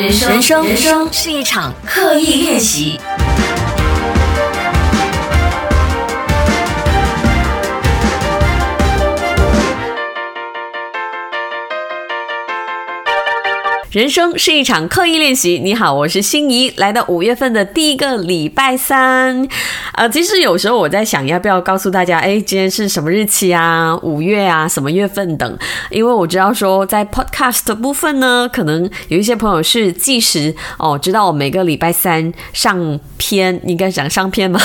人生，人生，是一场刻意练习。人生是一场刻意练习。你好，我是心仪，来到五月份的第一个礼拜三。呃，其实有时候我在想，要不要告诉大家，哎，今天是什么日期啊？五月啊，什么月份等？因为我知道说，在 Podcast 的部分呢，可能有一些朋友是计时哦，知道我每个礼拜三上片，应该讲上片吗？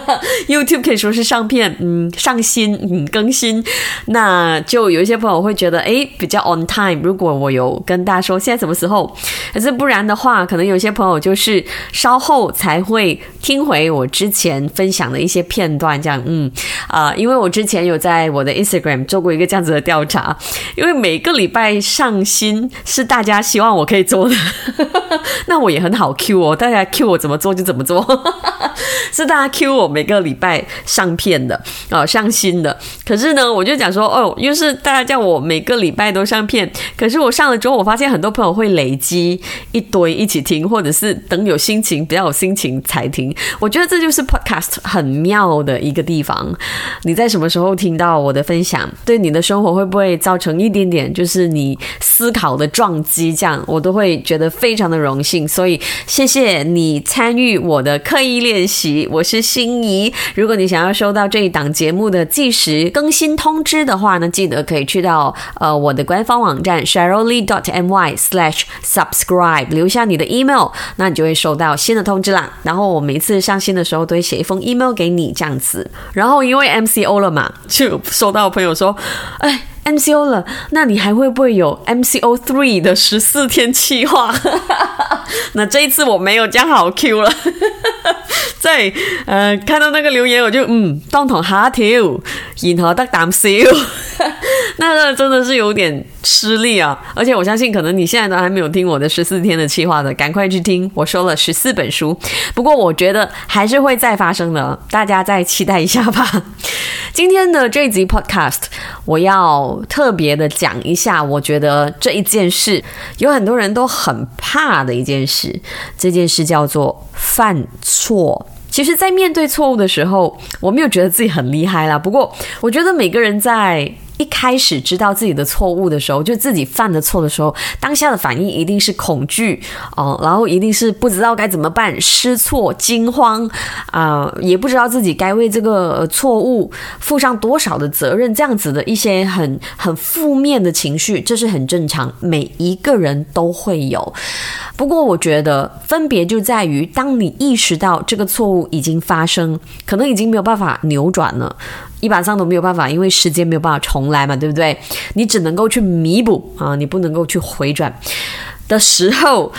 YouTube 可以说是上片，嗯，上新，嗯，更新。那就有一些朋友会觉得，哎，比较 on time。如果我有跟大家说现在什么时候，可是不然的话，可能有些朋友就是稍后才会听回我之前分享的一些片段，这样，嗯，啊，因为我之前有在我的 Instagram 做过一个这样子的调查，因为每个礼拜上新是大家希望我可以做的，那我也很好 Q 哦，大家 Q 我怎么做就怎么做，是大家 Q 我每个礼拜上片的，哦，上新的，可是呢，我就讲说，哦，又是大家叫我每个礼拜都上片，可是我上了之后，我发现很多朋友。会累积一堆一起听，或者是等有心情比较有心情才听。我觉得这就是 podcast 很妙的一个地方。你在什么时候听到我的分享，对你的生活会不会造成一点点就是你思考的撞击？这样我都会觉得非常的荣幸。所以谢谢你参与我的刻意练习。我是心仪。如果你想要收到这一档节目的计时更新通知的话呢，记得可以去到呃我的官方网站 sharolly dot my H subscribe，留下你的 email，那你就会收到新的通知啦。然后我每次上新的时候都会写一封 email 给你这样子。然后因为 MCO 了嘛，就收到朋友说，哎，MCO 了，那你还会不会有 MCO three 的十四天计划？那这一次我没有讲好 Q 了。在呃看到那个留言，我就嗯当堂吓跳，然后得啖笑。那个真的是有点失利啊！而且我相信，可能你现在都还没有听我的十四天的计划的，赶快去听。我说了十四本书，不过我觉得还是会再发生的，大家再期待一下吧。今天的这一集 Podcast，我要特别的讲一下，我觉得这一件事有很多人都很怕的一件事，这件事叫做犯错。其实，在面对错误的时候，我没有觉得自己很厉害啦。不过，我觉得每个人在。一开始知道自己的错误的时候，就自己犯的错的时候，当下的反应一定是恐惧哦，然后一定是不知道该怎么办，失措、惊慌啊，也不知道自己该为这个错误负上多少的责任，这样子的一些很很负面的情绪，这是很正常，每一个人都会有。不过，我觉得分别就在于，当你意识到这个错误已经发生，可能已经没有办法扭转了。一般上都没有办法，因为时间没有办法重来嘛，对不对？你只能够去弥补啊，你不能够去回转的时候，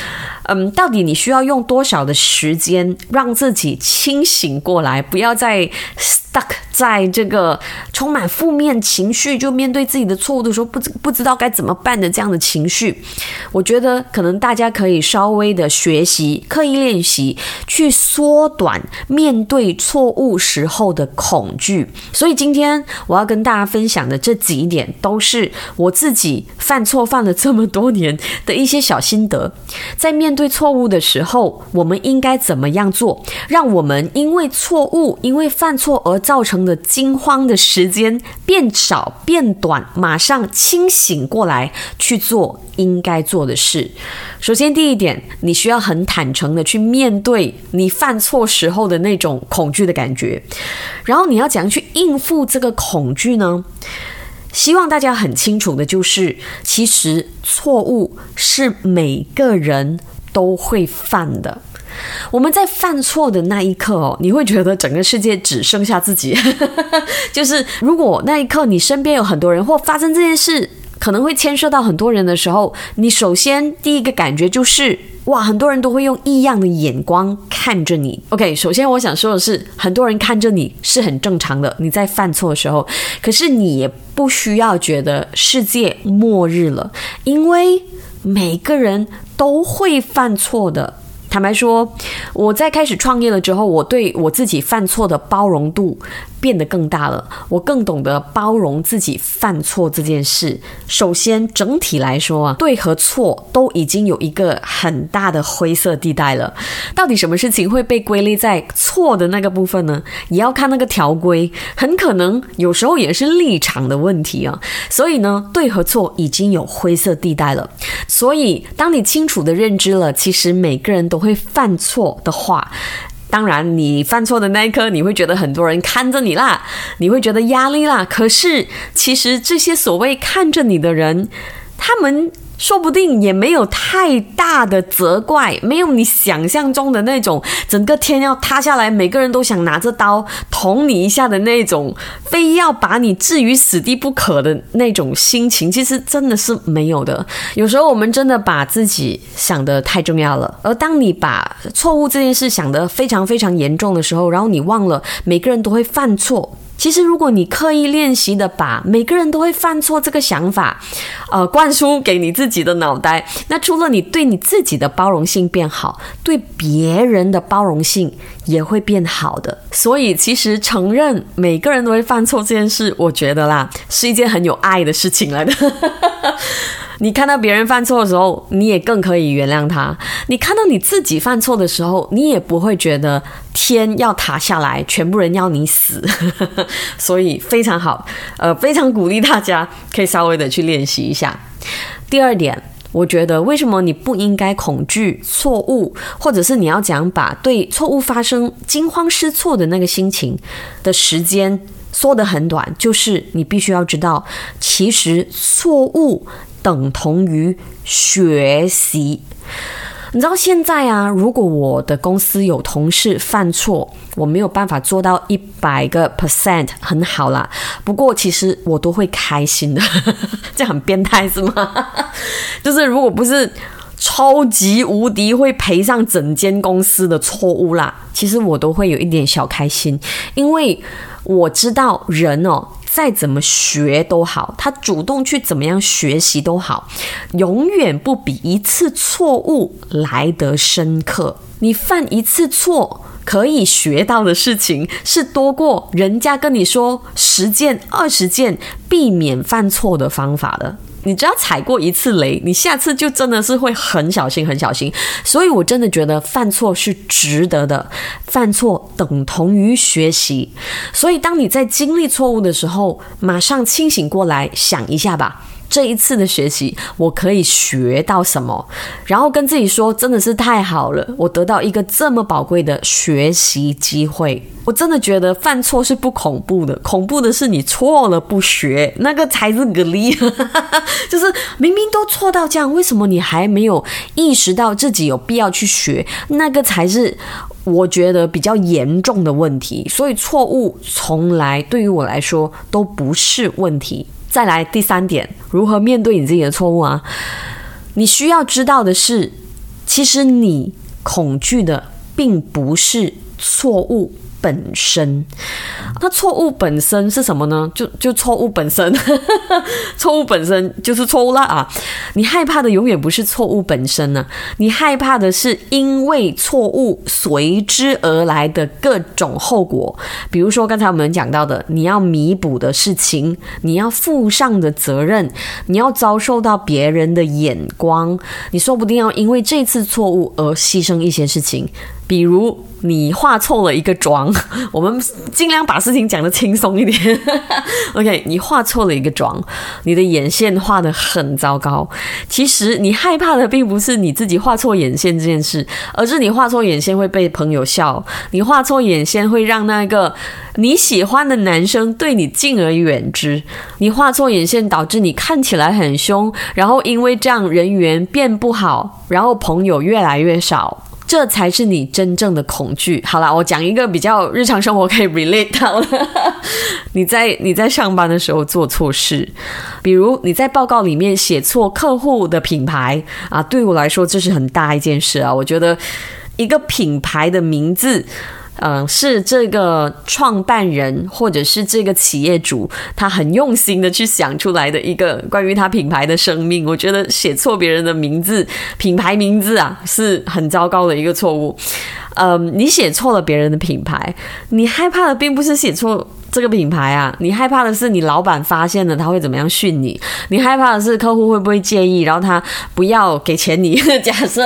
嗯，到底你需要用多少的时间让自己清醒过来，不要再 stuck。在这个充满负面情绪，就面对自己的错误的时候，不不知道该怎么办的这样的情绪，我觉得可能大家可以稍微的学习，刻意练习，去缩短面对错误时候的恐惧。所以今天我要跟大家分享的这几点，都是我自己犯错犯了这么多年的一些小心得。在面对错误的时候，我们应该怎么样做，让我们因为错误，因为犯错而造成的惊慌的时间变少变短，马上清醒过来去做应该做的事。首先，第一点，你需要很坦诚的去面对你犯错时候的那种恐惧的感觉，然后你要怎样去应付这个恐惧呢？希望大家很清楚的就是，其实错误是每个人都会犯的。我们在犯错的那一刻哦，你会觉得整个世界只剩下自己。就是如果那一刻你身边有很多人，或发生这件事可能会牵涉到很多人的时候，你首先第一个感觉就是哇，很多人都会用异样的眼光看着你。OK，首先我想说的是，很多人看着你是很正常的。你在犯错的时候，可是你也不需要觉得世界末日了，因为每个人都会犯错的。坦白说，我在开始创业了之后，我对我自己犯错的包容度变得更大了，我更懂得包容自己犯错这件事。首先，整体来说啊，对和错都已经有一个很大的灰色地带了。到底什么事情会被归类在错的那个部分呢？也要看那个条规，很可能有时候也是立场的问题啊。所以呢，对和错已经有灰色地带了。所以，当你清楚的认知了，其实每个人都会犯错的话。当然，你犯错的那一刻，你会觉得很多人看着你啦，你会觉得压力啦。可是，其实这些所谓看着你的人，他们。说不定也没有太大的责怪，没有你想象中的那种整个天要塌下来，每个人都想拿着刀捅你一下的那种，非要把你置于死地不可的那种心情，其实真的是没有的。有时候我们真的把自己想得太重要了，而当你把错误这件事想得非常非常严重的时候，然后你忘了每个人都会犯错。其实，如果你刻意练习的把每个人都会犯错这个想法，呃，灌输给你自己的脑袋，那除了你对你自己的包容性变好，对别人的包容性也会变好的。所以，其实承认每个人都会犯错这件事，我觉得啦，是一件很有爱的事情来的。你看到别人犯错的时候，你也更可以原谅他；你看到你自己犯错的时候，你也不会觉得天要塌下来，全部人要你死。所以非常好，呃，非常鼓励大家可以稍微的去练习一下。第二点，我觉得为什么你不应该恐惧错误，或者是你要讲把对错误发生惊慌失措的那个心情的时间缩得很短，就是你必须要知道，其实错误。等同于学习，你知道现在啊，如果我的公司有同事犯错，我没有办法做到一百个 percent 很好啦。不过其实我都会开心的，这很变态是吗？就是如果不是超级无敌会赔上整间公司的错误啦，其实我都会有一点小开心，因为我知道人哦。再怎么学都好，他主动去怎么样学习都好，永远不比一次错误来得深刻。你犯一次错可以学到的事情，是多过人家跟你说十件、二十件避免犯错的方法的。你只要踩过一次雷，你下次就真的是会很小心、很小心。所以我真的觉得犯错是值得的，犯错等同于学习。所以当你在经历错误的时候，马上清醒过来，想一下吧。这一次的学习，我可以学到什么？然后跟自己说，真的是太好了，我得到一个这么宝贵的学习机会。我真的觉得犯错是不恐怖的，恐怖的是你错了不学，那个才是个例。就是明明都错到这样，为什么你还没有意识到自己有必要去学？那个才是我觉得比较严重的问题。所以错误从来对于我来说都不是问题。再来第三点，如何面对你自己的错误啊？你需要知道的是，其实你恐惧的并不是错误。本身，那错误本身是什么呢？就就错误本身，错误本身就是错误了啊！你害怕的永远不是错误本身呢，你害怕的是因为错误随之而来的各种后果。比如说刚才我们讲到的，你要弥补的事情，你要负上的责任，你要遭受到别人的眼光，你说不定要因为这次错误而牺牲一些事情。比如你画错了一个妆，我们尽量把事情讲得轻松一点。OK，你画错了一个妆，你的眼线画得很糟糕。其实你害怕的并不是你自己画错眼线这件事，而是你画错眼线会被朋友笑，你画错眼线会让那个你喜欢的男生对你敬而远之，你画错眼线导致你看起来很凶，然后因为这样人缘变不好，然后朋友越来越少。这才是你真正的恐惧。好了，我讲一个比较日常生活可以 relate 到的。你在你在上班的时候做错事，比如你在报告里面写错客户的品牌啊，对我来说这是很大一件事啊。我觉得一个品牌的名字。嗯，是这个创办人或者是这个企业主，他很用心的去想出来的一个关于他品牌的生命。我觉得写错别人的名字、品牌名字啊，是很糟糕的一个错误。嗯，你写错了别人的品牌，你害怕的并不是写错。这个品牌啊，你害怕的是你老板发现了他会怎么样训你？你害怕的是客户会不会介意，然后他不要给钱你？假设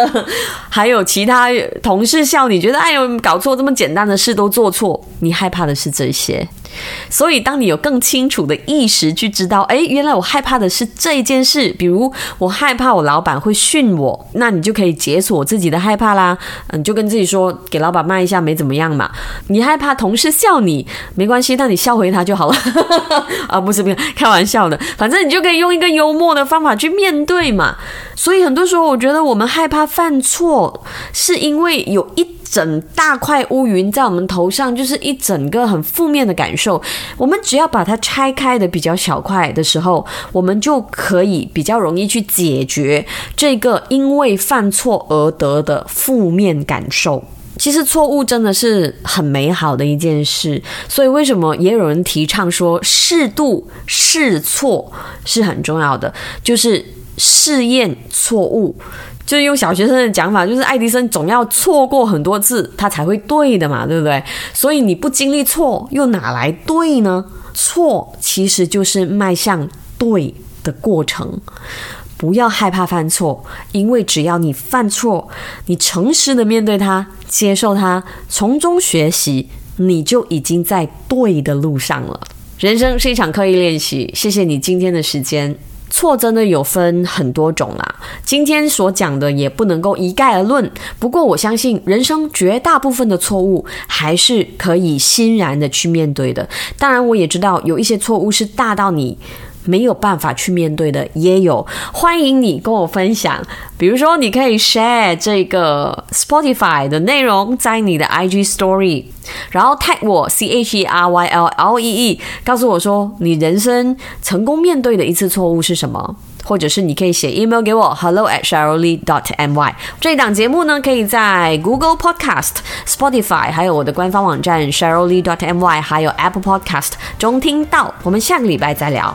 还有其他同事笑你，觉得哎呦搞错这么简单的事都做错，你害怕的是这些。所以，当你有更清楚的意识去知道，哎，原来我害怕的是这一件事，比如我害怕我老板会训我，那你就可以解锁自己的害怕啦。嗯，就跟自己说，给老板骂一下没怎么样嘛。你害怕同事笑你，没关系，那你笑回他就好了。啊，不是不是，开玩笑的，反正你就可以用一个幽默的方法去面对嘛。所以很多时候，我觉得我们害怕犯错，是因为有一。整大块乌云在我们头上，就是一整个很负面的感受。我们只要把它拆开的比较小块的时候，我们就可以比较容易去解决这个因为犯错而得的负面感受。其实错误真的是很美好的一件事，所以为什么也有人提倡说适度试错是很重要的，就是试验错误。就是用小学生的讲法，就是爱迪生总要错过很多次，他才会对的嘛，对不对？所以你不经历错，又哪来对呢？错其实就是迈向对的过程。不要害怕犯错，因为只要你犯错，你诚实的面对它，接受它，从中学习，你就已经在对的路上了。人生是一场刻意练习。谢谢你今天的时间。错真的有分很多种啦，今天所讲的也不能够一概而论。不过我相信，人生绝大部分的错误还是可以欣然的去面对的。当然，我也知道有一些错误是大到你。没有办法去面对的也有，欢迎你跟我分享。比如说，你可以 share 这个 Spotify 的内容在你的 IG Story，然后 tag 我 C H E R Y L L E E，告诉我说你人生成功面对的一次错误是什么，或者是你可以写 email 给我 hello at sharolly dot my。这档节目呢，可以在 Google Podcast、Spotify，还有我的官方网站 sharolly dot my，还有 Apple Podcast 中听到。我们下个礼拜再聊。